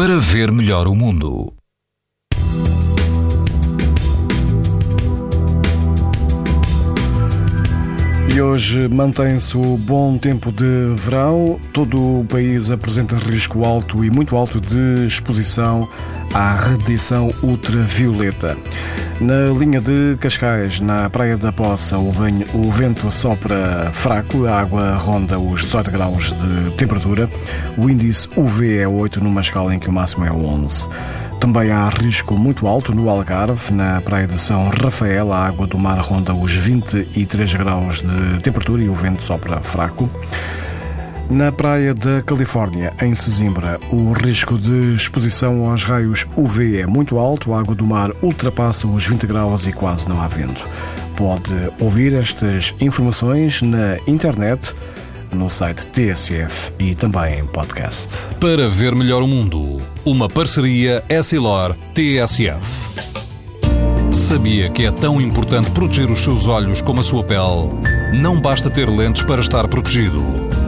para ver melhor o mundo. E hoje mantém-se o bom tempo de verão. Todo o país apresenta risco alto e muito alto de exposição à radiação ultravioleta. Na linha de Cascais, na Praia da Poça, o vento sopra fraco, a água ronda os 18 graus de temperatura. O índice UV é 8 numa escala em que o máximo é 11. Também há risco muito alto no Algarve, na praia de São Rafael, a água do mar ronda os 23 graus de temperatura e o vento sopra fraco. Na praia da Califórnia, em Sesimbra, o risco de exposição aos raios UV é muito alto, a água do mar ultrapassa os 20 graus e quase não há vento. Pode ouvir estas informações na internet no site TSF e também em podcast. Para ver melhor o mundo, uma parceria Essilor-TSF. Sabia que é tão importante proteger os seus olhos como a sua pele? Não basta ter lentes para estar protegido.